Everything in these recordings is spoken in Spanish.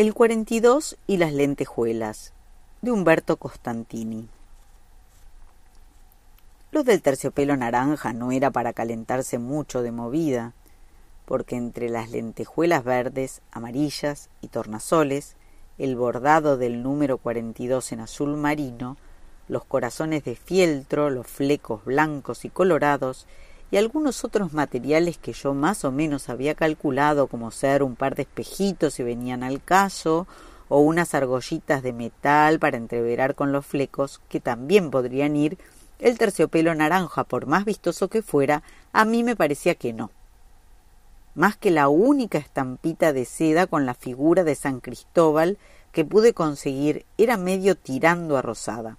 El 42 y las lentejuelas de Humberto Costantini. Lo del terciopelo naranja no era para calentarse mucho de movida, porque entre las lentejuelas verdes, amarillas y tornasoles, el bordado del número 42 en azul marino, los corazones de fieltro, los flecos blancos y colorados y algunos otros materiales que yo más o menos había calculado como ser un par de espejitos si venían al caso, o unas argollitas de metal para entreverar con los flecos, que también podrían ir, el terciopelo naranja, por más vistoso que fuera, a mí me parecía que no. Más que la única estampita de seda con la figura de San Cristóbal que pude conseguir era medio tirando a rosada.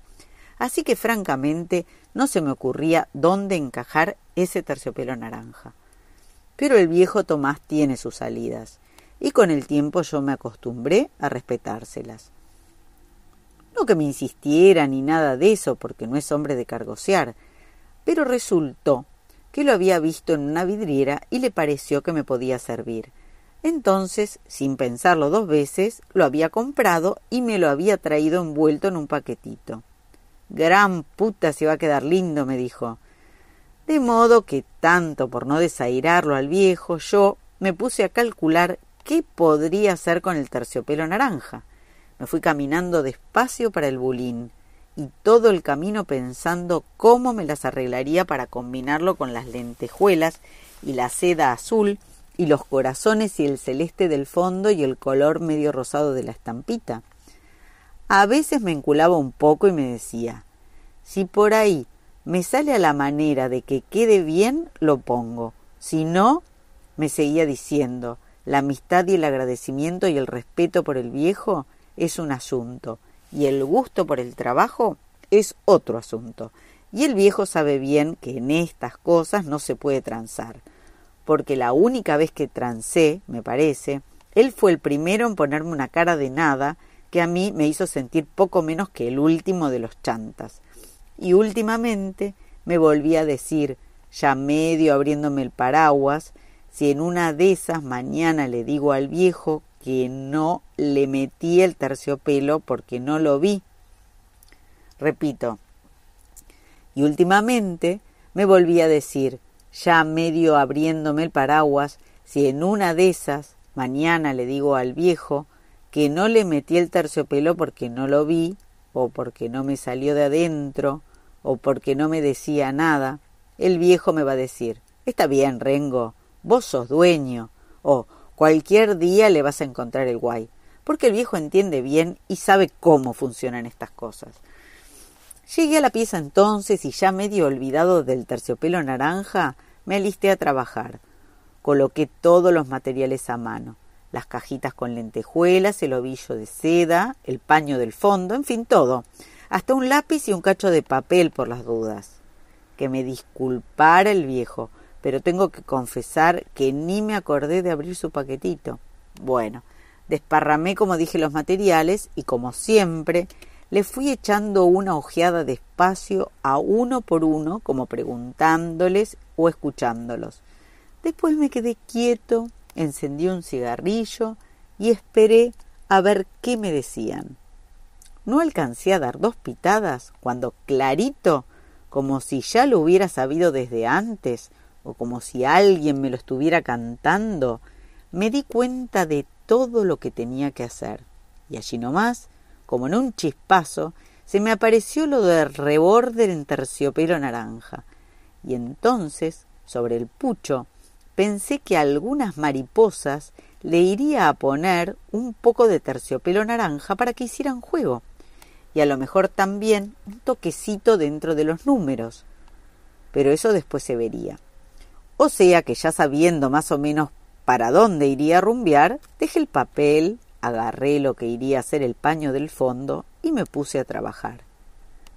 Así que francamente no se me ocurría dónde encajar ese terciopelo naranja. Pero el viejo Tomás tiene sus salidas, y con el tiempo yo me acostumbré a respetárselas. No que me insistiera ni nada de eso, porque no es hombre de cargosear, pero resultó que lo había visto en una vidriera y le pareció que me podía servir. Entonces, sin pensarlo dos veces, lo había comprado y me lo había traído envuelto en un paquetito. Gran puta se va a quedar lindo, me dijo. De modo que, tanto por no desairarlo al viejo, yo me puse a calcular qué podría hacer con el terciopelo naranja. Me fui caminando despacio para el bulín y todo el camino pensando cómo me las arreglaría para combinarlo con las lentejuelas y la seda azul y los corazones y el celeste del fondo y el color medio rosado de la estampita. A veces me enculaba un poco y me decía, si por ahí me sale a la manera de que quede bien, lo pongo. Si no, me seguía diciendo, la amistad y el agradecimiento y el respeto por el viejo es un asunto, y el gusto por el trabajo es otro asunto. Y el viejo sabe bien que en estas cosas no se puede transar, porque la única vez que transé, me parece, él fue el primero en ponerme una cara de nada que a mí me hizo sentir poco menos que el último de los chantas. Y últimamente me volví a decir, ya medio abriéndome el paraguas, si en una de esas mañana le digo al viejo que no le metí el terciopelo porque no lo vi. Repito, y últimamente me volví a decir, ya medio abriéndome el paraguas, si en una de esas mañana le digo al viejo que no le metí el terciopelo porque no lo vi, o porque no me salió de adentro, o porque no me decía nada, el viejo me va a decir, está bien, Rengo, vos sos dueño, o cualquier día le vas a encontrar el guay, porque el viejo entiende bien y sabe cómo funcionan estas cosas. Llegué a la pieza entonces y ya medio olvidado del terciopelo naranja, me alisté a trabajar. Coloqué todos los materiales a mano las cajitas con lentejuelas, el ovillo de seda, el paño del fondo, en fin, todo, hasta un lápiz y un cacho de papel por las dudas. Que me disculpara el viejo, pero tengo que confesar que ni me acordé de abrir su paquetito. Bueno, desparramé como dije los materiales y como siempre le fui echando una ojeada despacio a uno por uno, como preguntándoles o escuchándolos. Después me quedé quieto, encendí un cigarrillo y esperé a ver qué me decían. No alcancé a dar dos pitadas cuando clarito, como si ya lo hubiera sabido desde antes, o como si alguien me lo estuviera cantando, me di cuenta de todo lo que tenía que hacer. Y allí nomás, como en un chispazo, se me apareció lo de reborde en terciopelo naranja. Y entonces, sobre el pucho, pensé que algunas mariposas le iría a poner un poco de terciopelo naranja para que hicieran juego, y a lo mejor también un toquecito dentro de los números. Pero eso después se vería. O sea que ya sabiendo más o menos para dónde iría a rumbear, dejé el papel, agarré lo que iría a ser el paño del fondo y me puse a trabajar.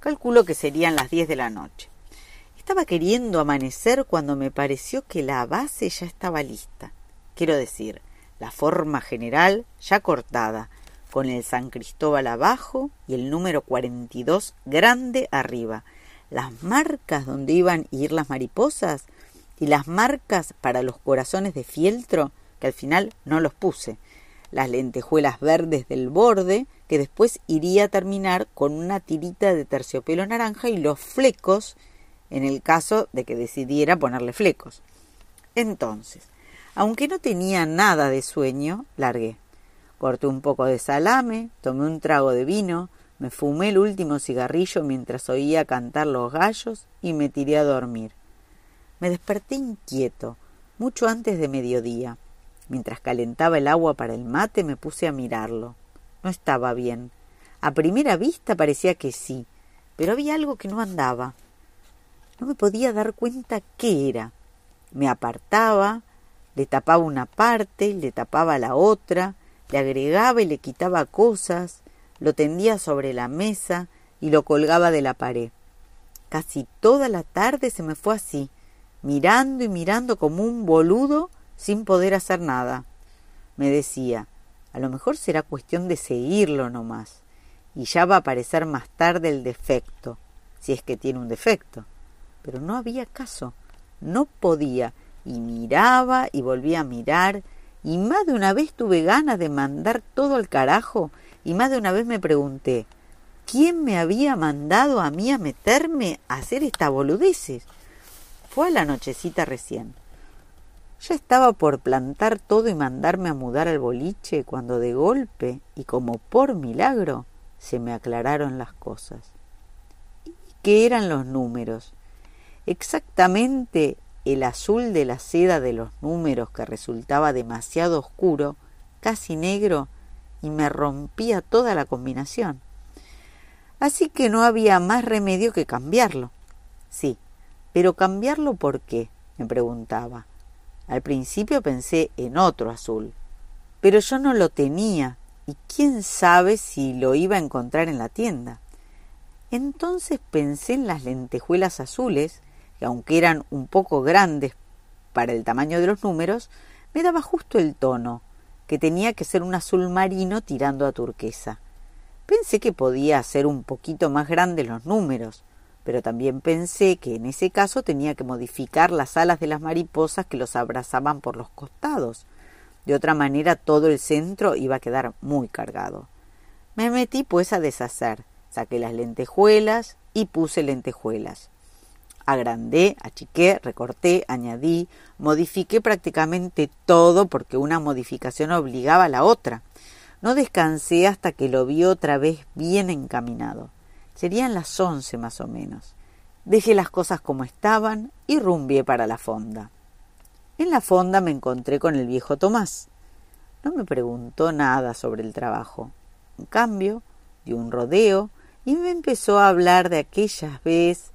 Calculo que serían las diez de la noche. Estaba queriendo amanecer cuando me pareció que la base ya estaba lista. Quiero decir, la forma general ya cortada, con el San Cristóbal abajo y el número 42 grande arriba, las marcas donde iban a ir las mariposas y las marcas para los corazones de fieltro, que al final no los puse, las lentejuelas verdes del borde, que después iría a terminar con una tirita de terciopelo naranja y los flecos, en el caso de que decidiera ponerle flecos. Entonces, aunque no tenía nada de sueño, largué. Corté un poco de salame, tomé un trago de vino, me fumé el último cigarrillo mientras oía cantar los gallos y me tiré a dormir. Me desperté inquieto, mucho antes de mediodía. Mientras calentaba el agua para el mate me puse a mirarlo. No estaba bien. A primera vista parecía que sí, pero había algo que no andaba. No me podía dar cuenta qué era. Me apartaba, le tapaba una parte, le tapaba la otra, le agregaba y le quitaba cosas, lo tendía sobre la mesa y lo colgaba de la pared. Casi toda la tarde se me fue así, mirando y mirando como un boludo sin poder hacer nada. Me decía, a lo mejor será cuestión de seguirlo nomás, y ya va a aparecer más tarde el defecto, si es que tiene un defecto. Pero no había caso, no podía, y miraba y volvía a mirar, y más de una vez tuve ganas de mandar todo al carajo, y más de una vez me pregunté, ¿quién me había mandado a mí a meterme a hacer estas boludeces? Fue a la nochecita recién. Ya estaba por plantar todo y mandarme a mudar al boliche cuando de golpe y como por milagro se me aclararon las cosas. ¿Y qué eran los números? Exactamente el azul de la seda de los números que resultaba demasiado oscuro, casi negro, y me rompía toda la combinación. Así que no había más remedio que cambiarlo. Sí, pero cambiarlo por qué, me preguntaba. Al principio pensé en otro azul, pero yo no lo tenía y quién sabe si lo iba a encontrar en la tienda. Entonces pensé en las lentejuelas azules, que aunque eran un poco grandes para el tamaño de los números, me daba justo el tono, que tenía que ser un azul marino tirando a turquesa. Pensé que podía ser un poquito más grandes los números, pero también pensé que en ese caso tenía que modificar las alas de las mariposas que los abrazaban por los costados. De otra manera todo el centro iba a quedar muy cargado. Me metí pues a deshacer, saqué las lentejuelas y puse lentejuelas. Agrandé, achiqué, recorté, añadí, modifiqué prácticamente todo porque una modificación obligaba a la otra. No descansé hasta que lo vi otra vez bien encaminado. Serían las once más o menos. Dejé las cosas como estaban y rumbié para la fonda. En la fonda me encontré con el viejo Tomás. No me preguntó nada sobre el trabajo. En cambio, dio un rodeo y me empezó a hablar de aquellas veces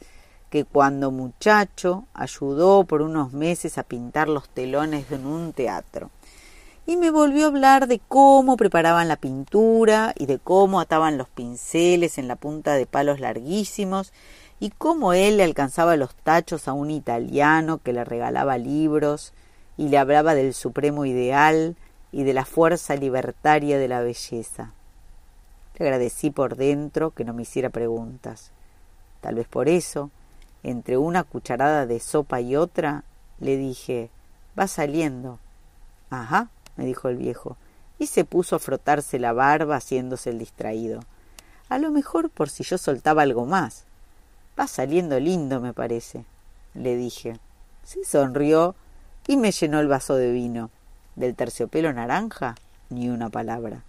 que cuando muchacho ayudó por unos meses a pintar los telones en un teatro y me volvió a hablar de cómo preparaban la pintura y de cómo ataban los pinceles en la punta de palos larguísimos y cómo él le alcanzaba los tachos a un italiano que le regalaba libros y le hablaba del supremo ideal y de la fuerza libertaria de la belleza. Le agradecí por dentro que no me hiciera preguntas. Tal vez por eso, entre una cucharada de sopa y otra, le dije, va saliendo. Ajá, me dijo el viejo, y se puso a frotarse la barba haciéndose el distraído. A lo mejor por si yo soltaba algo más. Va saliendo lindo, me parece, le dije. Se sonrió y me llenó el vaso de vino. Del terciopelo naranja, ni una palabra.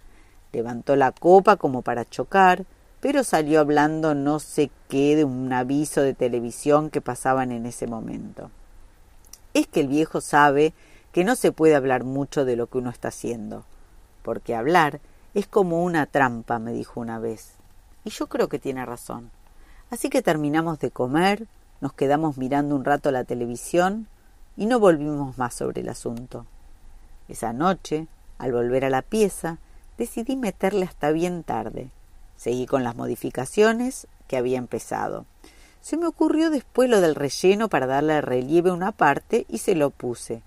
Levantó la copa como para chocar, pero salió hablando no sé qué de un aviso de televisión que pasaban en ese momento. Es que el viejo sabe que no se puede hablar mucho de lo que uno está haciendo, porque hablar es como una trampa, me dijo una vez. Y yo creo que tiene razón. Así que terminamos de comer, nos quedamos mirando un rato la televisión y no volvimos más sobre el asunto. Esa noche, al volver a la pieza, decidí meterle hasta bien tarde. Seguí con las modificaciones que había empezado. Se me ocurrió después lo del relleno para darle relieve a una parte y se lo puse.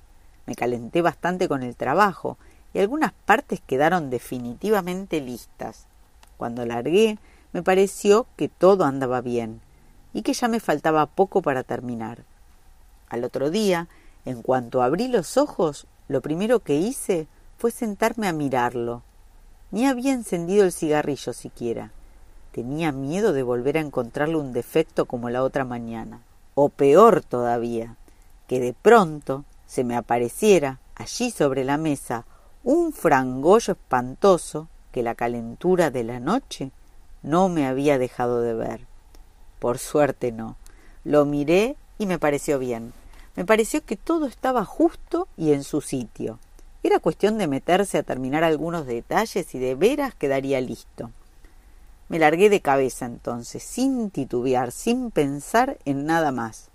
Me calenté bastante con el trabajo y algunas partes quedaron definitivamente listas. Cuando largué, me pareció que todo andaba bien y que ya me faltaba poco para terminar. Al otro día, en cuanto abrí los ojos, lo primero que hice fue sentarme a mirarlo. Ni había encendido el cigarrillo siquiera. Tenía miedo de volver a encontrarle un defecto como la otra mañana. O peor todavía, que de pronto se me apareciera allí sobre la mesa un frangollo espantoso que la calentura de la noche no me había dejado de ver. Por suerte no. Lo miré y me pareció bien. Me pareció que todo estaba justo y en su sitio. Era cuestión de meterse a terminar algunos detalles y de veras quedaría listo. Me largué de cabeza entonces, sin titubear, sin pensar en nada más.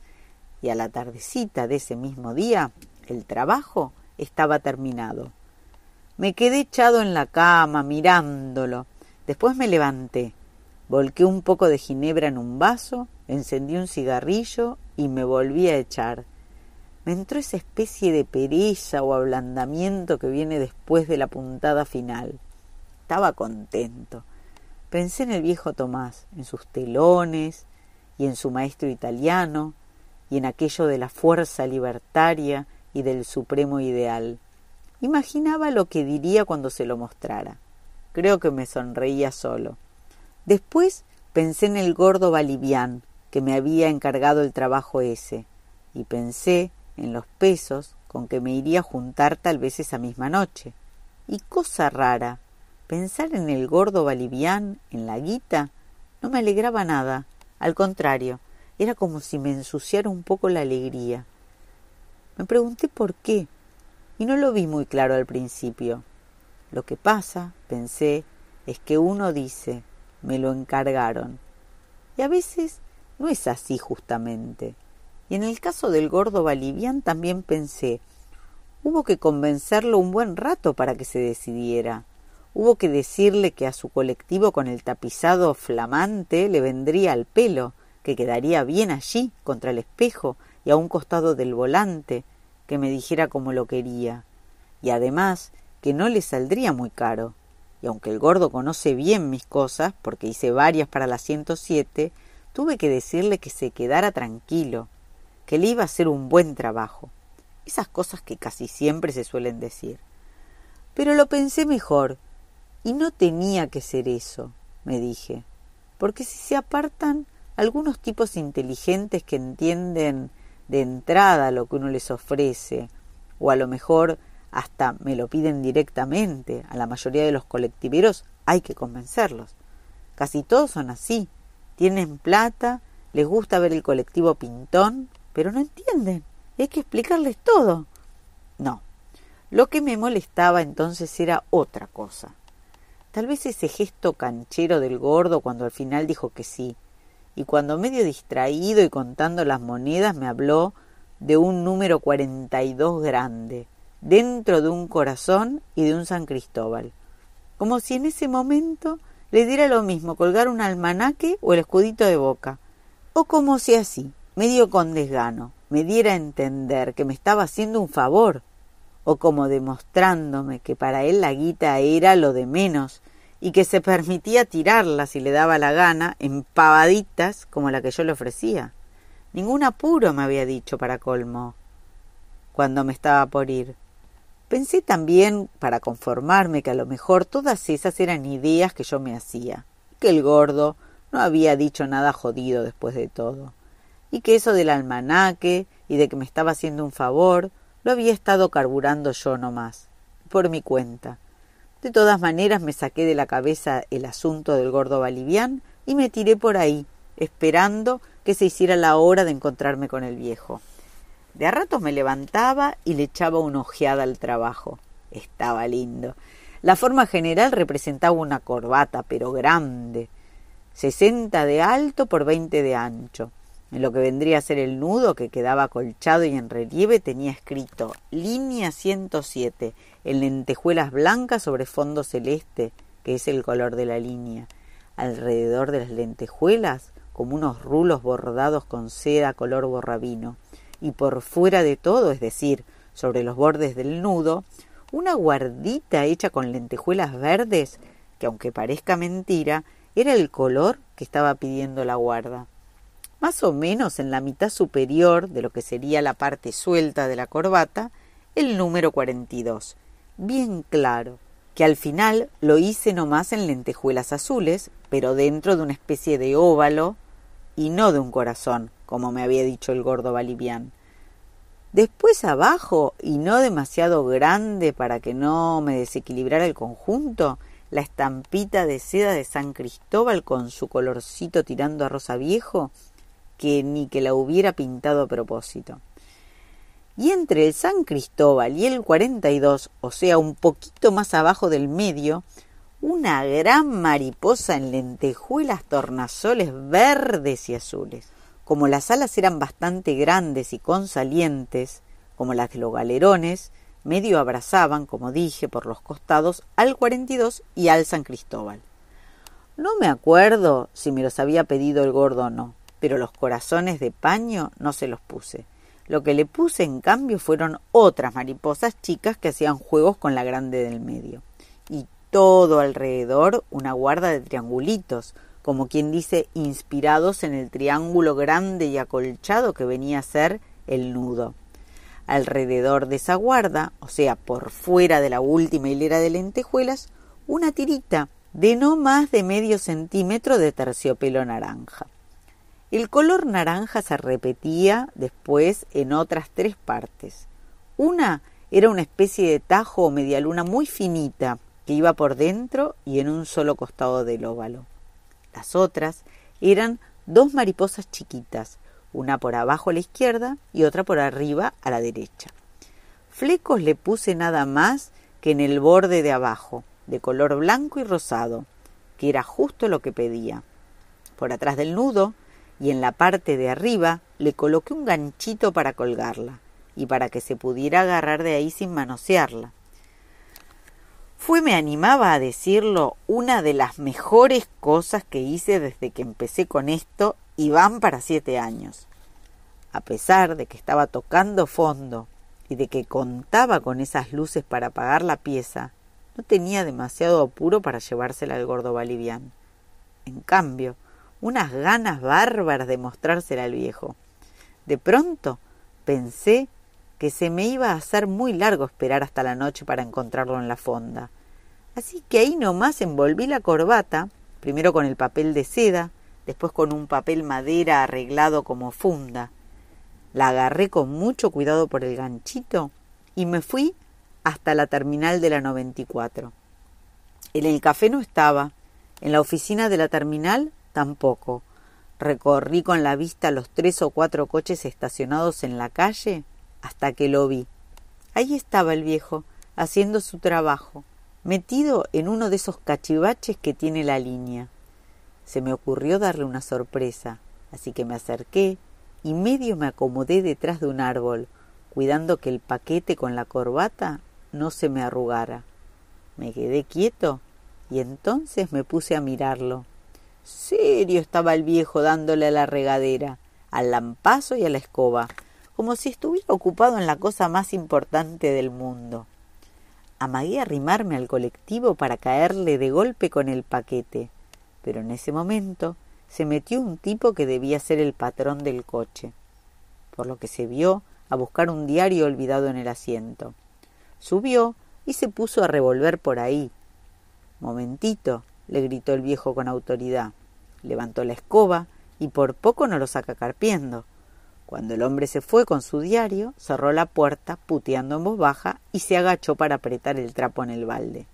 Y a la tardecita de ese mismo día, el trabajo estaba terminado. Me quedé echado en la cama, mirándolo. Después me levanté, volqué un poco de ginebra en un vaso, encendí un cigarrillo y me volví a echar. Entró esa especie de pereza o ablandamiento que viene después de la puntada final. Estaba contento. Pensé en el viejo Tomás, en sus telones y en su maestro italiano y en aquello de la fuerza libertaria y del supremo ideal. Imaginaba lo que diría cuando se lo mostrara. Creo que me sonreía solo. Después pensé en el gordo Balivián, que me había encargado el trabajo ese, y pensé en los pesos con que me iría a juntar tal vez esa misma noche. Y cosa rara, pensar en el gordo Balivián, en la guita, no me alegraba nada, al contrario, era como si me ensuciara un poco la alegría. Me pregunté por qué, y no lo vi muy claro al principio. Lo que pasa, pensé, es que uno dice, me lo encargaron. Y a veces no es así justamente. Y en el caso del gordo Balivián también pensé, hubo que convencerlo un buen rato para que se decidiera. Hubo que decirle que a su colectivo con el tapizado flamante le vendría al pelo, que quedaría bien allí, contra el espejo, y a un costado del volante, que me dijera como lo quería, y además que no le saldría muy caro. Y aunque el gordo conoce bien mis cosas, porque hice varias para la 107, tuve que decirle que se quedara tranquilo, que le iba a hacer un buen trabajo. Esas cosas que casi siempre se suelen decir. Pero lo pensé mejor, y no tenía que ser eso, me dije, porque si se apartan algunos tipos inteligentes que entienden de entrada lo que uno les ofrece, o a lo mejor hasta me lo piden directamente, a la mayoría de los colectiveros hay que convencerlos. Casi todos son así, tienen plata, les gusta ver el colectivo pintón, pero no entienden, hay que explicarles todo. No, lo que me molestaba entonces era otra cosa. Tal vez ese gesto canchero del gordo cuando al final dijo que sí, y cuando medio distraído y contando las monedas me habló de un número cuarenta y dos grande, dentro de un corazón y de un San Cristóbal, como si en ese momento le diera lo mismo colgar un almanaque o el escudito de boca, o como si así, medio con desgano, me diera a entender que me estaba haciendo un favor, o como demostrándome que para él la guita era lo de menos y que se permitía tirarla si le daba la gana en pavaditas como la que yo le ofrecía. Ningún apuro me había dicho para colmo cuando me estaba por ir. Pensé también, para conformarme, que a lo mejor todas esas eran ideas que yo me hacía, que el gordo no había dicho nada jodido después de todo, y que eso del almanaque y de que me estaba haciendo un favor lo había estado carburando yo nomás, por mi cuenta, de todas maneras me saqué de la cabeza el asunto del gordo balivián y me tiré por ahí, esperando que se hiciera la hora de encontrarme con el viejo. De a ratos me levantaba y le echaba una ojeada al trabajo. Estaba lindo. La forma general representaba una corbata, pero grande, sesenta de alto por veinte de ancho. En lo que vendría a ser el nudo, que quedaba acolchado y en relieve, tenía escrito línea 107 en lentejuelas blancas sobre fondo celeste, que es el color de la línea. Alrededor de las lentejuelas, como unos rulos bordados con seda color borrabino. Y por fuera de todo, es decir, sobre los bordes del nudo, una guardita hecha con lentejuelas verdes, que aunque parezca mentira, era el color que estaba pidiendo la guarda más o menos en la mitad superior de lo que sería la parte suelta de la corbata, el número 42, bien claro, que al final lo hice nomás en lentejuelas azules, pero dentro de una especie de óvalo y no de un corazón, como me había dicho el gordo balivián. Después abajo, y no demasiado grande para que no me desequilibrara el conjunto, la estampita de seda de San Cristóbal con su colorcito tirando a rosa viejo, que ni que la hubiera pintado a propósito. Y entre el San Cristóbal y el 42, o sea, un poquito más abajo del medio, una gran mariposa en lentejuelas tornasoles verdes y azules. Como las alas eran bastante grandes y consalientes, como las de los galerones, medio abrazaban, como dije, por los costados al 42 y al San Cristóbal. No me acuerdo si me los había pedido el gordo o no, pero los corazones de paño no se los puse. Lo que le puse en cambio fueron otras mariposas chicas que hacían juegos con la grande del medio. Y todo alrededor una guarda de triangulitos, como quien dice, inspirados en el triángulo grande y acolchado que venía a ser el nudo. Alrededor de esa guarda, o sea, por fuera de la última hilera de lentejuelas, una tirita de no más de medio centímetro de terciopelo naranja. El color naranja se repetía después en otras tres partes. Una era una especie de tajo o medialuna muy finita que iba por dentro y en un solo costado del óvalo. Las otras eran dos mariposas chiquitas, una por abajo a la izquierda y otra por arriba a la derecha. Flecos le puse nada más que en el borde de abajo, de color blanco y rosado, que era justo lo que pedía. Por atrás del nudo y en la parte de arriba le coloqué un ganchito para colgarla y para que se pudiera agarrar de ahí sin manosearla. Fue, me animaba a decirlo, una de las mejores cosas que hice desde que empecé con esto y van para siete años. A pesar de que estaba tocando fondo y de que contaba con esas luces para apagar la pieza, no tenía demasiado apuro para llevársela al gordo balivián. En cambio, unas ganas bárbaras de mostrársela al viejo. De pronto pensé que se me iba a hacer muy largo esperar hasta la noche para encontrarlo en la fonda. Así que ahí nomás envolví la corbata, primero con el papel de seda, después con un papel madera arreglado como funda. La agarré con mucho cuidado por el ganchito y me fui hasta la terminal de la 94. En el café no estaba, en la oficina de la terminal tampoco. Recorrí con la vista los tres o cuatro coches estacionados en la calle hasta que lo vi. Ahí estaba el viejo, haciendo su trabajo, metido en uno de esos cachivaches que tiene la línea. Se me ocurrió darle una sorpresa, así que me acerqué y medio me acomodé detrás de un árbol, cuidando que el paquete con la corbata no se me arrugara. Me quedé quieto y entonces me puse a mirarlo. Serio estaba el viejo dándole a la regadera, al lampazo y a la escoba como si estuviera ocupado en la cosa más importante del mundo. Amagué arrimarme al colectivo para caerle de golpe con el paquete, pero en ese momento se metió un tipo que debía ser el patrón del coche, por lo que se vio a buscar un diario olvidado en el asiento. Subió y se puso a revolver por ahí. Momentito, le gritó el viejo con autoridad. Levantó la escoba y por poco no lo saca carpiendo. Cuando el hombre se fue con su diario, cerró la puerta, puteando en voz baja, y se agachó para apretar el trapo en el balde.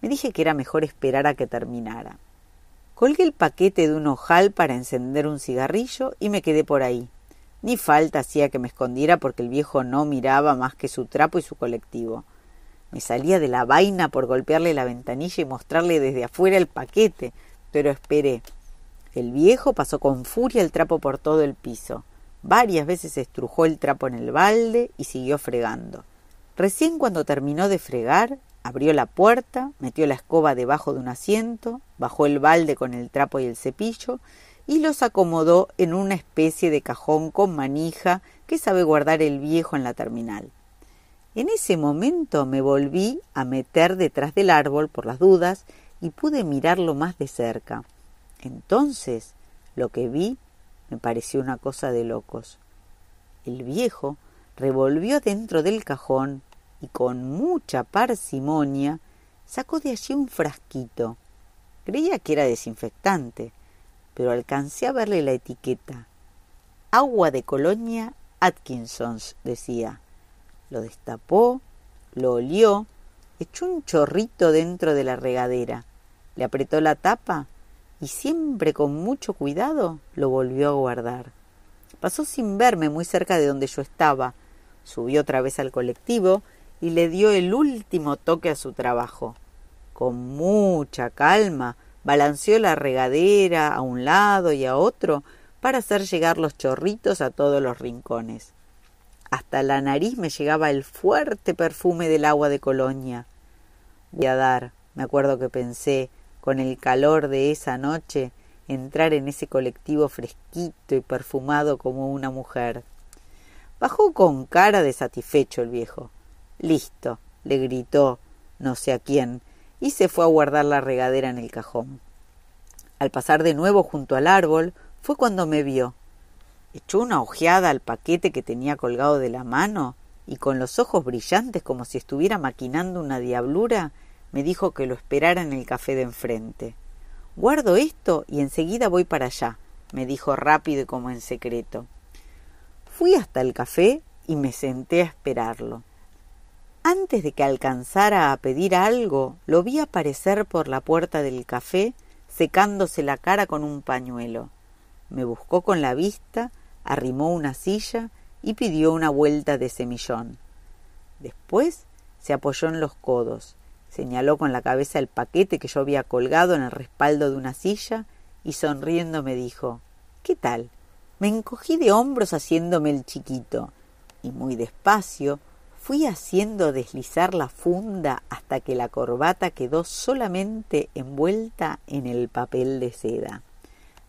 Me dije que era mejor esperar a que terminara. Colgué el paquete de un ojal para encender un cigarrillo y me quedé por ahí. Ni falta hacía que me escondiera porque el viejo no miraba más que su trapo y su colectivo. Me salía de la vaina por golpearle la ventanilla y mostrarle desde afuera el paquete, pero esperé. El viejo pasó con furia el trapo por todo el piso. Varias veces estrujó el trapo en el balde y siguió fregando. Recién cuando terminó de fregar, abrió la puerta, metió la escoba debajo de un asiento, bajó el balde con el trapo y el cepillo y los acomodó en una especie de cajón con manija que sabe guardar el viejo en la terminal. En ese momento me volví a meter detrás del árbol por las dudas y pude mirarlo más de cerca. Entonces lo que vi me pareció una cosa de locos. El viejo revolvió dentro del cajón y con mucha parsimonia sacó de allí un frasquito. Creía que era desinfectante, pero alcancé a verle la etiqueta. Agua de colonia Atkinsons, decía. Lo destapó, lo olió, echó un chorrito dentro de la regadera, le apretó la tapa y siempre con mucho cuidado lo volvió a guardar. Pasó sin verme muy cerca de donde yo estaba, subió otra vez al colectivo y le dio el último toque a su trabajo. Con mucha calma balanceó la regadera a un lado y a otro para hacer llegar los chorritos a todos los rincones. Hasta la nariz me llegaba el fuerte perfume del agua de Colonia. Voy a dar, me acuerdo que pensé, con el calor de esa noche, entrar en ese colectivo fresquito y perfumado como una mujer. Bajó con cara de satisfecho el viejo. Listo, le gritó, no sé a quién, y se fue a guardar la regadera en el cajón. Al pasar de nuevo junto al árbol, fue cuando me vio. Echó una ojeada al paquete que tenía colgado de la mano y con los ojos brillantes como si estuviera maquinando una diablura, me dijo que lo esperara en el café de enfrente. Guardo esto y enseguida voy para allá, me dijo rápido y como en secreto. Fui hasta el café y me senté a esperarlo. Antes de que alcanzara a pedir algo, lo vi aparecer por la puerta del café secándose la cara con un pañuelo. Me buscó con la vista, arrimó una silla y pidió una vuelta de semillón. Después se apoyó en los codos, señaló con la cabeza el paquete que yo había colgado en el respaldo de una silla y sonriendo me dijo ¿Qué tal? Me encogí de hombros haciéndome el chiquito y muy despacio Fui haciendo deslizar la funda hasta que la corbata quedó solamente envuelta en el papel de seda.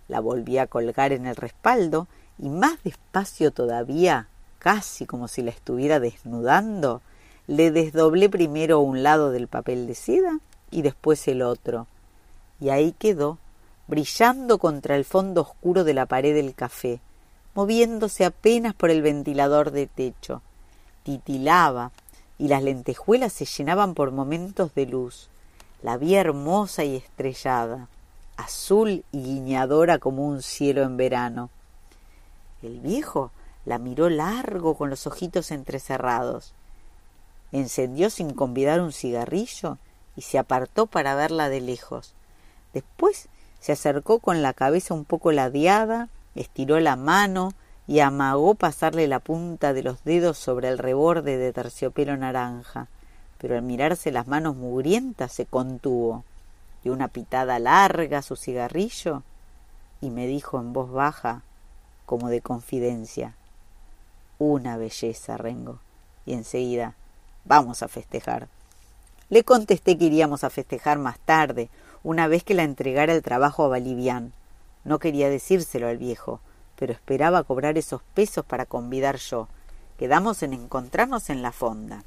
La volví a colgar en el respaldo y más despacio todavía, casi como si la estuviera desnudando, le desdoblé primero un lado del papel de seda y después el otro. Y ahí quedó, brillando contra el fondo oscuro de la pared del café, moviéndose apenas por el ventilador de techo titilaba y las lentejuelas se llenaban por momentos de luz. La vi hermosa y estrellada, azul y guiñadora como un cielo en verano. El viejo la miró largo con los ojitos entrecerrados. Encendió sin convidar un cigarrillo y se apartó para verla de lejos. Después se acercó con la cabeza un poco ladeada, estiró la mano, y amagó pasarle la punta de los dedos sobre el reborde de terciopelo naranja, pero al mirarse las manos mugrientas se contuvo, dio una pitada larga a su cigarrillo y me dijo en voz baja, como de confidencia, una belleza, Rengo, y enseguida, vamos a festejar. Le contesté que iríamos a festejar más tarde, una vez que la entregara el trabajo a Balivián. No quería decírselo al viejo, pero esperaba cobrar esos pesos para convidar yo. Quedamos en encontrarnos en la fonda.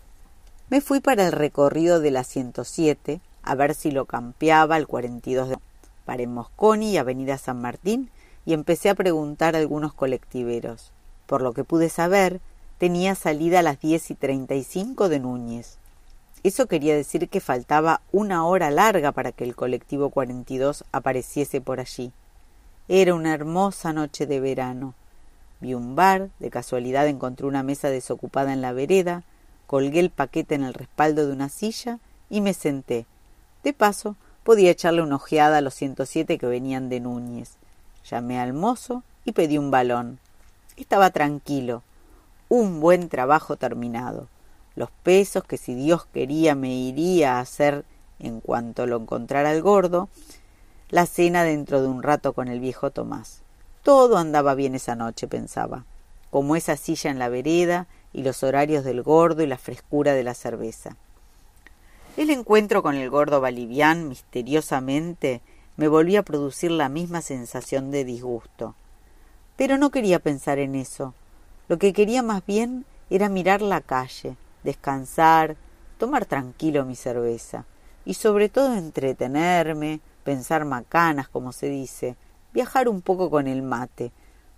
Me fui para el recorrido de la 107 a ver si lo campeaba el 42 de paré en Mosconi y Avenida San Martín y empecé a preguntar a algunos colectiveros. Por lo que pude saber, tenía salida a las diez y treinta y cinco de Núñez. Eso quería decir que faltaba una hora larga para que el colectivo 42 apareciese por allí. Era una hermosa noche de verano. Vi un bar, de casualidad encontré una mesa desocupada en la vereda, colgué el paquete en el respaldo de una silla y me senté. De paso, podía echarle una ojeada a los 107 que venían de Núñez. Llamé al mozo y pedí un balón. Estaba tranquilo. Un buen trabajo terminado. Los pesos que si Dios quería me iría a hacer en cuanto lo encontrara el gordo, la cena dentro de un rato con el viejo Tomás. Todo andaba bien esa noche, pensaba, como esa silla en la vereda y los horarios del gordo y la frescura de la cerveza. El encuentro con el gordo Balivián, misteriosamente, me volvía a producir la misma sensación de disgusto. Pero no quería pensar en eso. Lo que quería más bien era mirar la calle, descansar, tomar tranquilo mi cerveza y sobre todo entretenerme, pensar macanas, como se dice, viajar un poco con el mate,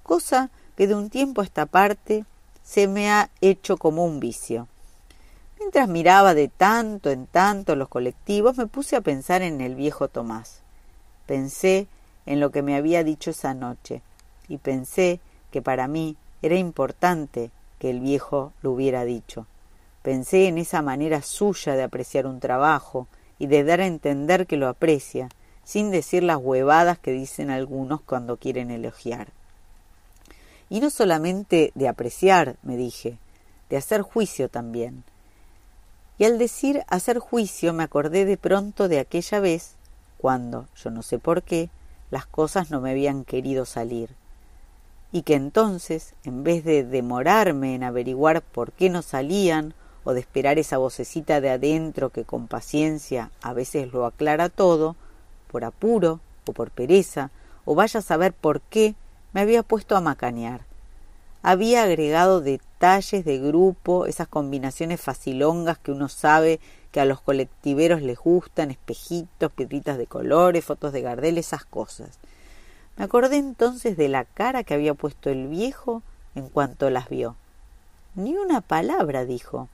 cosa que de un tiempo a esta parte se me ha hecho como un vicio. mientras miraba de tanto en tanto los colectivos, me puse a pensar en el viejo Tomás. Pensé en lo que me había dicho esa noche, y pensé que para mí era importante que el viejo lo hubiera dicho. Pensé en esa manera suya de apreciar un trabajo y de dar a entender que lo aprecia, sin decir las huevadas que dicen algunos cuando quieren elogiar. Y no solamente de apreciar, me dije, de hacer juicio también. Y al decir hacer juicio me acordé de pronto de aquella vez cuando, yo no sé por qué, las cosas no me habían querido salir. Y que entonces, en vez de demorarme en averiguar por qué no salían, o de esperar esa vocecita de adentro que con paciencia a veces lo aclara todo, por apuro o por pereza, o vaya a saber por qué, me había puesto a macanear. Había agregado detalles de grupo, esas combinaciones facilongas que uno sabe que a los colectiveros les gustan, espejitos, piedritas de colores, fotos de Gardel, esas cosas. Me acordé entonces de la cara que había puesto el viejo en cuanto las vio. Ni una palabra dijo.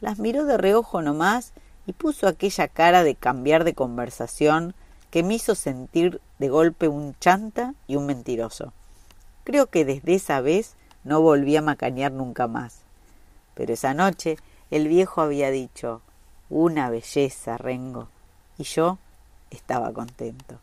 Las miró de reojo nomás y puso aquella cara de cambiar de conversación que me hizo sentir de golpe un chanta y un mentiroso. Creo que desde esa vez no volví a macanear nunca más. Pero esa noche el viejo había dicho una belleza, Rengo. Y yo estaba contento,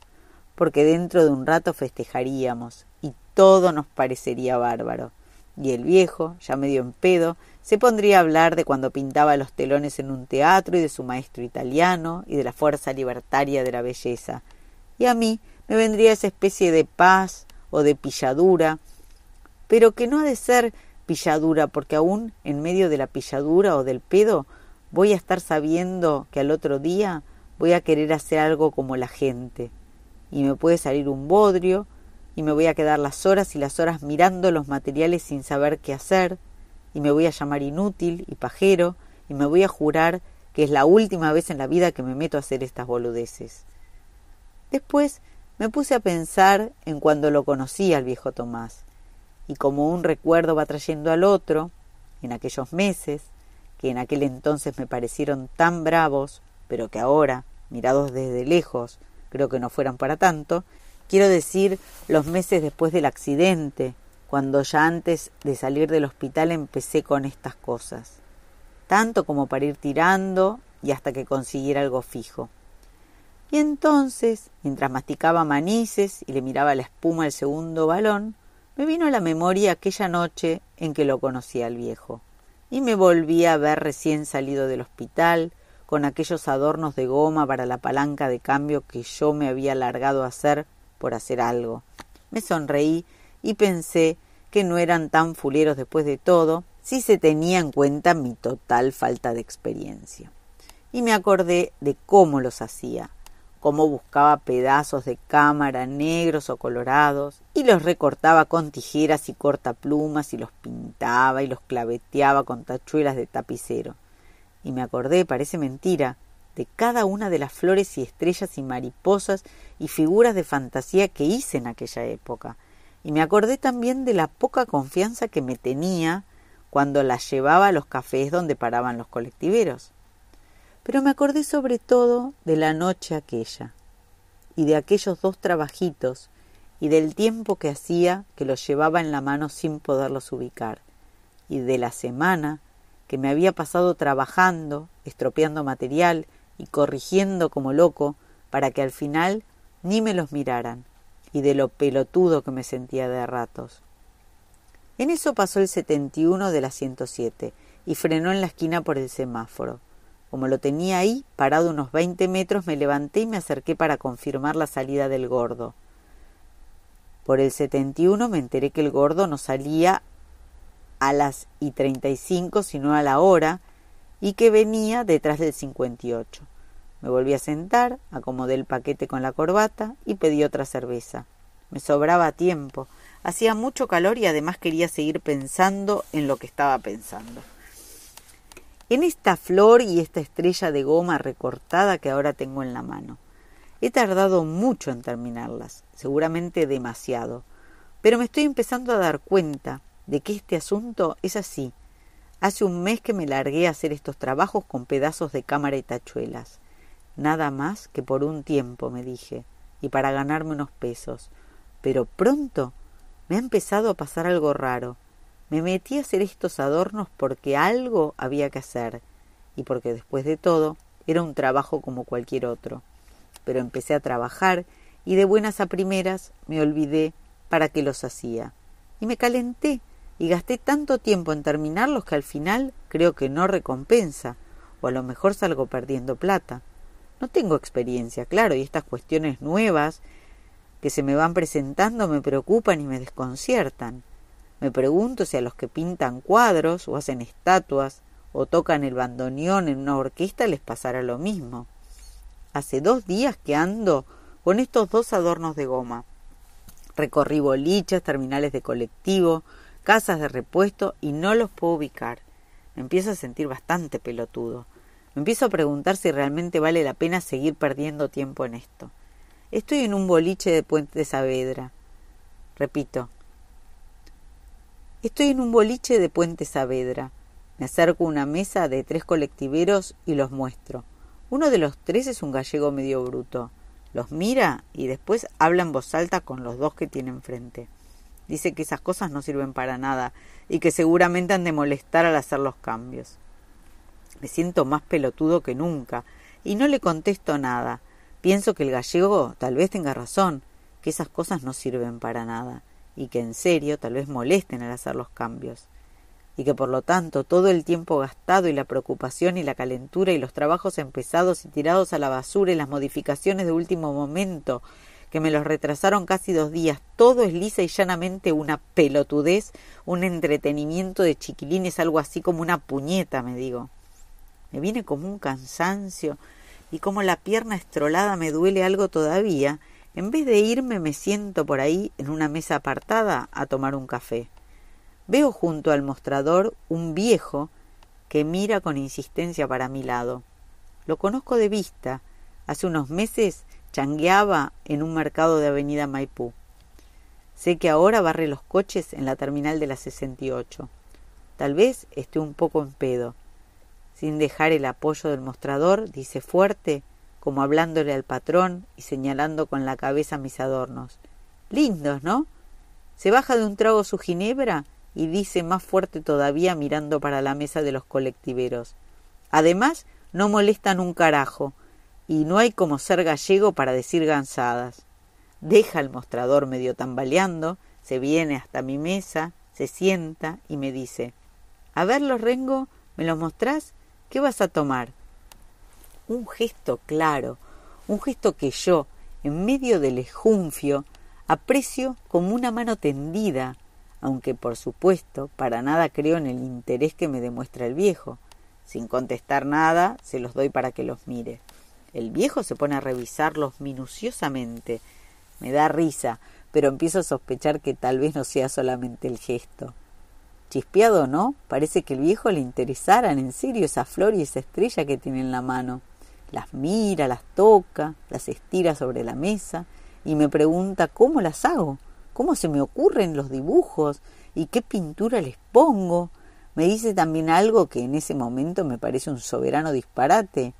porque dentro de un rato festejaríamos y todo nos parecería bárbaro. Y el viejo, ya medio en pedo, se pondría a hablar de cuando pintaba los telones en un teatro y de su maestro italiano y de la fuerza libertaria de la belleza. Y a mí me vendría esa especie de paz o de pilladura, pero que no ha de ser pilladura, porque aún en medio de la pilladura o del pedo voy a estar sabiendo que al otro día voy a querer hacer algo como la gente. Y me puede salir un bodrio, y me voy a quedar las horas y las horas mirando los materiales sin saber qué hacer, y me voy a llamar inútil y pajero, y me voy a jurar que es la última vez en la vida que me meto a hacer estas boludeces. Después me puse a pensar en cuando lo conocí al viejo Tomás, y como un recuerdo va trayendo al otro, en aquellos meses, que en aquel entonces me parecieron tan bravos, pero que ahora, mirados desde lejos, creo que no fueran para tanto, Quiero decir los meses después del accidente, cuando ya antes de salir del hospital empecé con estas cosas, tanto como para ir tirando y hasta que consiguiera algo fijo. Y entonces, mientras masticaba manices y le miraba la espuma al segundo balón, me vino a la memoria aquella noche en que lo conocí al viejo, y me volví a ver recién salido del hospital, con aquellos adornos de goma para la palanca de cambio que yo me había largado a hacer por hacer algo. Me sonreí y pensé que no eran tan fuleros después de todo si se tenía en cuenta mi total falta de experiencia. Y me acordé de cómo los hacía, cómo buscaba pedazos de cámara negros o colorados y los recortaba con tijeras y cortaplumas y los pintaba y los claveteaba con tachuelas de tapicero. Y me acordé, parece mentira, de cada una de las flores y estrellas y mariposas y figuras de fantasía que hice en aquella época. Y me acordé también de la poca confianza que me tenía cuando las llevaba a los cafés donde paraban los colectiveros. Pero me acordé sobre todo de la noche aquella, y de aquellos dos trabajitos, y del tiempo que hacía que los llevaba en la mano sin poderlos ubicar, y de la semana que me había pasado trabajando, estropeando material y corrigiendo como loco para que al final ni me los miraran, y de lo pelotudo que me sentía de ratos. En eso pasó el 71 de la 107 y frenó en la esquina por el semáforo. Como lo tenía ahí, parado unos veinte metros, me levanté y me acerqué para confirmar la salida del gordo. Por el 71 me enteré que el gordo no salía a las y treinta y cinco, sino a la hora, y que venía detrás del 58. Me volví a sentar, acomodé el paquete con la corbata y pedí otra cerveza. Me sobraba tiempo, hacía mucho calor y además quería seguir pensando en lo que estaba pensando. En esta flor y esta estrella de goma recortada que ahora tengo en la mano. He tardado mucho en terminarlas, seguramente demasiado, pero me estoy empezando a dar cuenta de que este asunto es así, Hace un mes que me largué a hacer estos trabajos con pedazos de cámara y tachuelas. Nada más que por un tiempo, me dije, y para ganarme unos pesos. Pero pronto me ha empezado a pasar algo raro. Me metí a hacer estos adornos porque algo había que hacer, y porque después de todo era un trabajo como cualquier otro. Pero empecé a trabajar y de buenas a primeras me olvidé para qué los hacía. Y me calenté y gasté tanto tiempo en terminarlos que al final creo que no recompensa, o a lo mejor salgo perdiendo plata. No tengo experiencia, claro, y estas cuestiones nuevas que se me van presentando me preocupan y me desconciertan. Me pregunto si a los que pintan cuadros o hacen estatuas o tocan el bandoneón en una orquesta les pasará lo mismo. Hace dos días que ando con estos dos adornos de goma. Recorrí bolichas, terminales de colectivo, casas de repuesto y no los puedo ubicar. Me empiezo a sentir bastante pelotudo. Me empiezo a preguntar si realmente vale la pena seguir perdiendo tiempo en esto. Estoy en un boliche de Puente de Saavedra. Repito. Estoy en un boliche de Puente Saavedra. Me acerco a una mesa de tres colectiveros y los muestro. Uno de los tres es un gallego medio bruto. Los mira y después habla en voz alta con los dos que tiene enfrente. Dice que esas cosas no sirven para nada y que seguramente han de molestar al hacer los cambios. Me siento más pelotudo que nunca y no le contesto nada. Pienso que el gallego tal vez tenga razón, que esas cosas no sirven para nada y que en serio tal vez molesten al hacer los cambios y que por lo tanto todo el tiempo gastado y la preocupación y la calentura y los trabajos empezados y tirados a la basura y las modificaciones de último momento que me los retrasaron casi dos días, todo es lisa y llanamente una pelotudez, un entretenimiento de chiquilines, algo así como una puñeta, me digo. Me viene como un cansancio y como la pierna estrolada me duele algo todavía, en vez de irme me siento por ahí en una mesa apartada a tomar un café. Veo junto al mostrador un viejo que mira con insistencia para mi lado. Lo conozco de vista. Hace unos meses changueaba en un mercado de Avenida Maipú. Sé que ahora barre los coches en la terminal de la 68. Tal vez esté un poco en pedo sin dejar el apoyo del mostrador, dice fuerte, como hablándole al patrón y señalando con la cabeza mis adornos. Lindos, ¿no? Se baja de un trago su ginebra y dice más fuerte todavía mirando para la mesa de los colectiveros. Además, no molestan un carajo, y no hay como ser gallego para decir gansadas. Deja el mostrador medio tambaleando, se viene hasta mi mesa, se sienta y me dice A ver, los rengo, ¿me los mostrás? ¿Qué vas a tomar? Un gesto claro, un gesto que yo, en medio del ejunfio, aprecio como una mano tendida, aunque por supuesto para nada creo en el interés que me demuestra el viejo. Sin contestar nada, se los doy para que los mire. El viejo se pone a revisarlos minuciosamente. Me da risa, pero empiezo a sospechar que tal vez no sea solamente el gesto. Chispeado no, parece que el viejo le interesaran en serio esa flor y esa estrella que tiene en la mano. Las mira, las toca, las estira sobre la mesa y me pregunta cómo las hago, cómo se me ocurren los dibujos y qué pintura les pongo. Me dice también algo que en ese momento me parece un soberano disparate,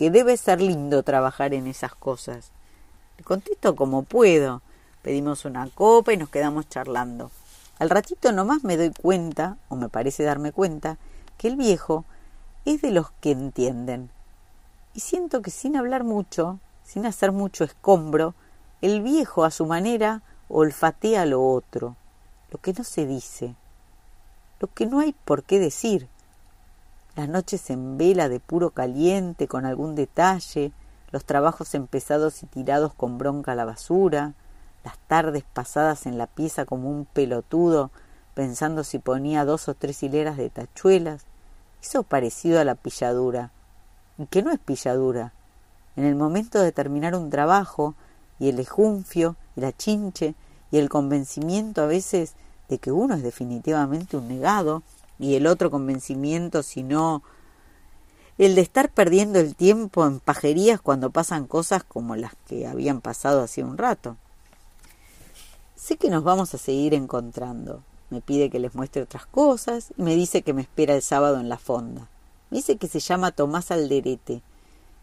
que debe ser lindo trabajar en esas cosas. Le contesto como puedo. Pedimos una copa y nos quedamos charlando. Al ratito nomás me doy cuenta, o me parece darme cuenta, que el viejo es de los que entienden. Y siento que sin hablar mucho, sin hacer mucho escombro, el viejo a su manera olfatea lo otro, lo que no se dice, lo que no hay por qué decir. Las noches en vela de puro caliente con algún detalle, los trabajos empezados y tirados con bronca a la basura, las tardes pasadas en la pieza como un pelotudo, pensando si ponía dos o tres hileras de tachuelas, hizo parecido a la pilladura, y que no es pilladura. En el momento de terminar un trabajo, y el ejunfio, y la chinche, y el convencimiento a veces de que uno es definitivamente un negado, y el otro convencimiento, si no, el de estar perdiendo el tiempo en pajerías cuando pasan cosas como las que habían pasado hace un rato. Sé que nos vamos a seguir encontrando. Me pide que les muestre otras cosas y me dice que me espera el sábado en la fonda. Me dice que se llama Tomás Alderete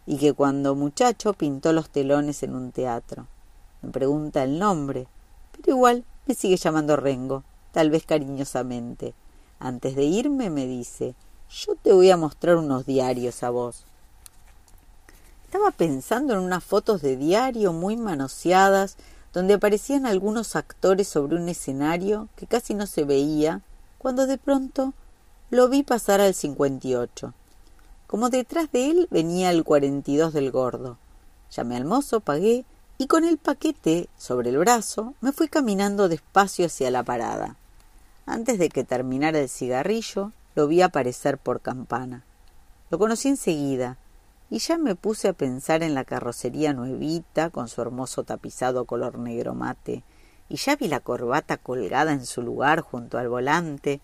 y que cuando muchacho pintó los telones en un teatro. Me pregunta el nombre, pero igual me sigue llamando Rengo, tal vez cariñosamente. Antes de irme me dice, yo te voy a mostrar unos diarios a vos. Estaba pensando en unas fotos de diario muy manoseadas, donde aparecían algunos actores sobre un escenario que casi no se veía, cuando de pronto lo vi pasar al 58. Como detrás de él venía el 42 del gordo. Llamé al mozo, pagué y con el paquete sobre el brazo me fui caminando despacio hacia la parada. Antes de que terminara el cigarrillo, lo vi aparecer por campana. Lo conocí enseguida, y ya me puse a pensar en la carrocería nuevita con su hermoso tapizado color negro mate, y ya vi la corbata colgada en su lugar junto al volante,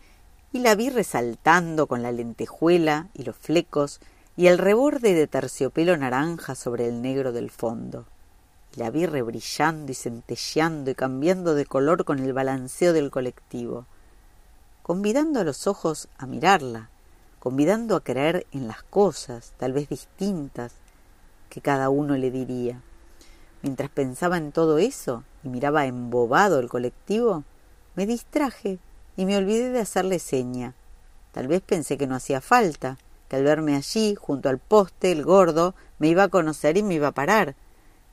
y la vi resaltando con la lentejuela y los flecos y el reborde de terciopelo naranja sobre el negro del fondo. Y la vi rebrillando y centelleando y cambiando de color con el balanceo del colectivo convidando a los ojos a mirarla, convidando a creer en las cosas, tal vez distintas, que cada uno le diría. Mientras pensaba en todo eso y miraba embobado el colectivo, me distraje y me olvidé de hacerle seña. Tal vez pensé que no hacía falta, que al verme allí, junto al poste, el gordo, me iba a conocer y me iba a parar.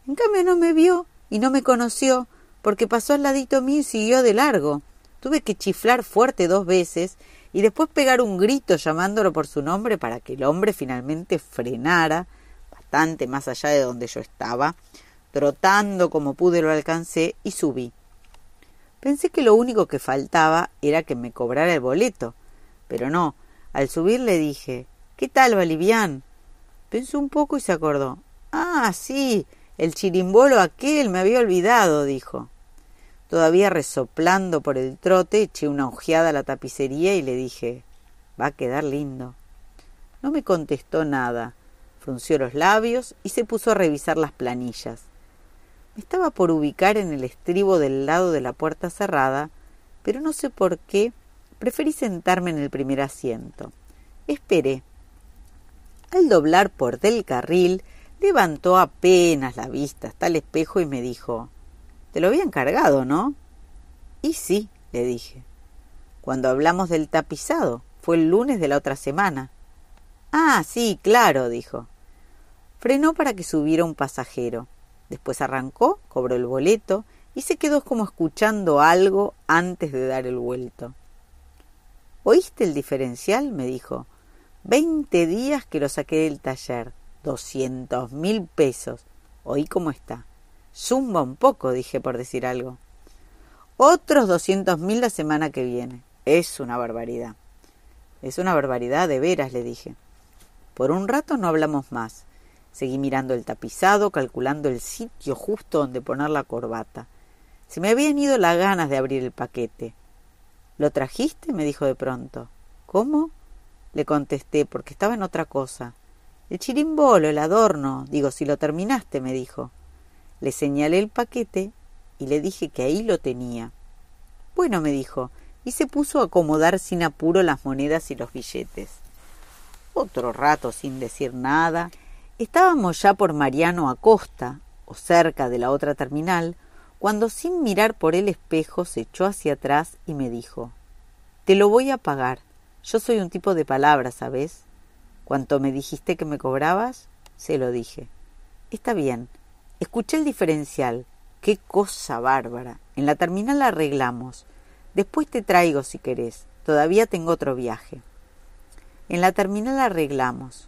En cambio no me vio y no me conoció, porque pasó al ladito mío y siguió de largo. Tuve que chiflar fuerte dos veces y después pegar un grito llamándolo por su nombre para que el hombre finalmente frenara, bastante más allá de donde yo estaba. Trotando como pude lo alcancé y subí. Pensé que lo único que faltaba era que me cobrara el boleto, pero no. Al subir le dije ¿Qué tal, Balivián? Pensó un poco y se acordó. Ah, sí, el chirimbolo aquel me había olvidado, dijo. Todavía resoplando por el trote, eché una ojeada a la tapicería y le dije Va a quedar lindo. No me contestó nada. Frunció los labios y se puso a revisar las planillas. Me estaba por ubicar en el estribo del lado de la puerta cerrada, pero no sé por qué preferí sentarme en el primer asiento. Esperé. Al doblar por del carril, levantó apenas la vista hasta el espejo y me dijo te lo había encargado, ¿no? Y sí, le dije. Cuando hablamos del tapizado, fue el lunes de la otra semana. Ah, sí, claro, dijo. Frenó para que subiera un pasajero. Después arrancó, cobró el boleto y se quedó como escuchando algo antes de dar el vuelto. ¿Oíste el diferencial? me dijo. Veinte días que lo saqué del taller. Doscientos mil pesos. Oí cómo está. Zumba un poco, dije por decir algo. Otros doscientos mil la semana que viene. Es una barbaridad. Es una barbaridad, de veras, le dije. Por un rato no hablamos más. Seguí mirando el tapizado, calculando el sitio justo donde poner la corbata. Se me habían ido las ganas de abrir el paquete. ¿Lo trajiste? me dijo de pronto. ¿Cómo? le contesté, porque estaba en otra cosa. El chirimbolo, el adorno. Digo, si lo terminaste, me dijo. Le señalé el paquete y le dije que ahí lo tenía. Bueno, me dijo, y se puso a acomodar sin apuro las monedas y los billetes. Otro rato sin decir nada, estábamos ya por Mariano Acosta, o cerca de la otra terminal, cuando sin mirar por el espejo se echó hacia atrás y me dijo Te lo voy a pagar. Yo soy un tipo de palabras, ¿sabes? ¿Cuánto me dijiste que me cobrabas? Se lo dije. Está bien, Escuché el diferencial. Qué cosa bárbara. En la terminal arreglamos. Después te traigo si querés. Todavía tengo otro viaje. En la terminal arreglamos.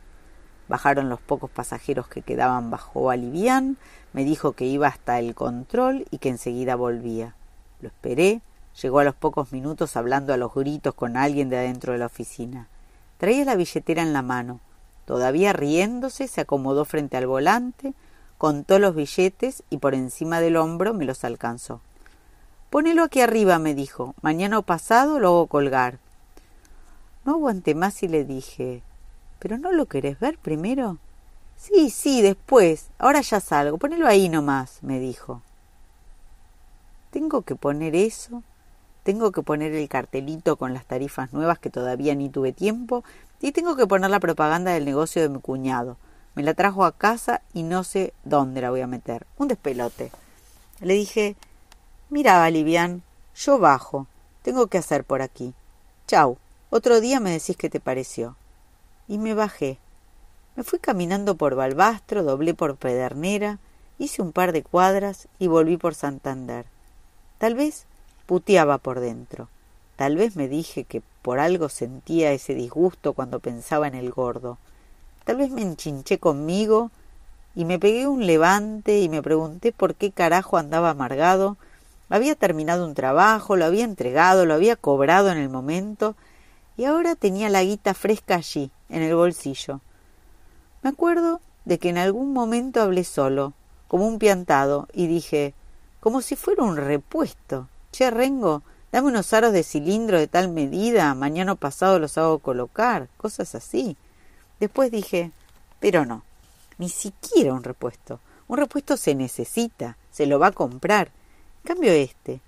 Bajaron los pocos pasajeros que quedaban bajo Alivián. Me dijo que iba hasta el control y que enseguida volvía. Lo esperé. Llegó a los pocos minutos hablando a los gritos con alguien de adentro de la oficina. Traía la billetera en la mano. Todavía riéndose, se acomodó frente al volante, contó los billetes y por encima del hombro me los alcanzó. Ponelo aquí arriba, me dijo. Mañana o pasado lo hago colgar. No aguanté más y le dije ¿Pero no lo querés ver primero? Sí, sí, después. Ahora ya salgo. Ponelo ahí nomás, me dijo. ¿Tengo que poner eso? tengo que poner el cartelito con las tarifas nuevas que todavía ni tuve tiempo y tengo que poner la propaganda del negocio de mi cuñado. Me la trajo a casa y no sé dónde la voy a meter. Un despelote. Le dije, mira, Valivian, yo bajo. Tengo que hacer por aquí. Chau. Otro día me decís qué te pareció. Y me bajé. Me fui caminando por Balbastro, doblé por Pedernera, hice un par de cuadras y volví por Santander. Tal vez puteaba por dentro. Tal vez me dije que por algo sentía ese disgusto cuando pensaba en el gordo. Tal vez me enchinché conmigo y me pegué un levante y me pregunté por qué carajo andaba amargado. Había terminado un trabajo, lo había entregado, lo había cobrado en el momento y ahora tenía la guita fresca allí, en el bolsillo. Me acuerdo de que en algún momento hablé solo, como un piantado, y dije, como si fuera un repuesto. Che, Rengo, dame unos aros de cilindro de tal medida, mañana pasado los hago colocar, cosas así. Después dije, pero no, ni siquiera un repuesto. Un repuesto se necesita, se lo va a comprar. Cambio este,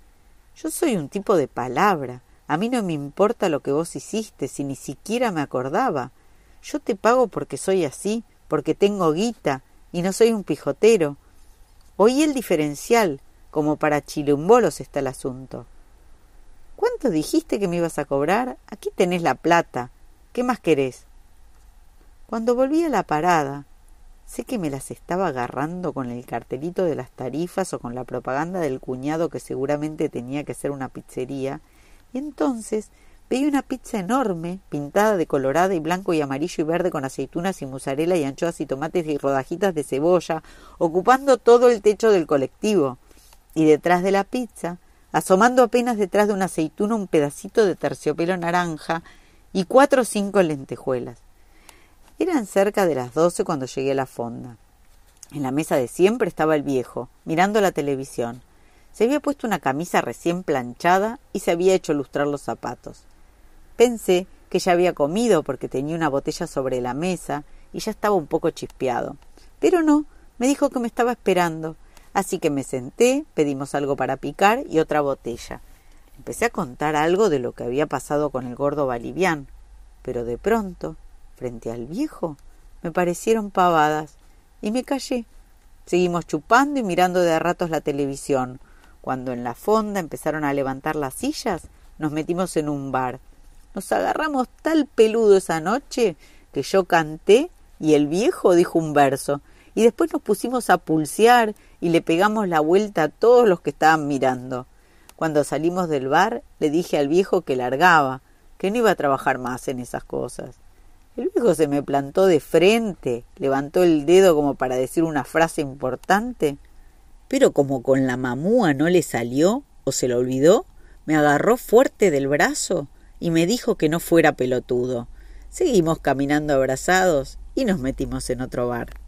yo soy un tipo de palabra. A mí no me importa lo que vos hiciste, si ni siquiera me acordaba. Yo te pago porque soy así, porque tengo guita, y no soy un pijotero. Oí el diferencial, como para chilumbolos está el asunto. ¿Cuánto dijiste que me ibas a cobrar? Aquí tenés la plata. ¿Qué más querés? Cuando volví a la parada, sé que me las estaba agarrando con el cartelito de las tarifas o con la propaganda del cuñado que seguramente tenía que ser una pizzería, y entonces Veía una pizza enorme, pintada de colorada y blanco y amarillo y verde con aceitunas y mozzarella y anchoas y tomates y rodajitas de cebolla, ocupando todo el techo del colectivo. Y detrás de la pizza, asomando apenas detrás de una aceituna un pedacito de terciopelo naranja y cuatro o cinco lentejuelas. Eran cerca de las doce cuando llegué a la fonda. En la mesa de siempre estaba el viejo, mirando la televisión. Se había puesto una camisa recién planchada y se había hecho lustrar los zapatos. Pensé que ya había comido porque tenía una botella sobre la mesa y ya estaba un poco chispeado. Pero no, me dijo que me estaba esperando. Así que me senté, pedimos algo para picar y otra botella. Empecé a contar algo de lo que había pasado con el gordo balivián, pero de pronto, frente al viejo, me parecieron pavadas y me callé. Seguimos chupando y mirando de a ratos la televisión. Cuando en la fonda empezaron a levantar las sillas, nos metimos en un bar nos agarramos tal peludo esa noche que yo canté y el viejo dijo un verso. Y después nos pusimos a pulsear y le pegamos la vuelta a todos los que estaban mirando. Cuando salimos del bar le dije al viejo que largaba, que no iba a trabajar más en esas cosas. El viejo se me plantó de frente, levantó el dedo como para decir una frase importante, pero como con la mamúa no le salió o se lo olvidó, me agarró fuerte del brazo y me dijo que no fuera pelotudo. Seguimos caminando abrazados y nos metimos en otro bar.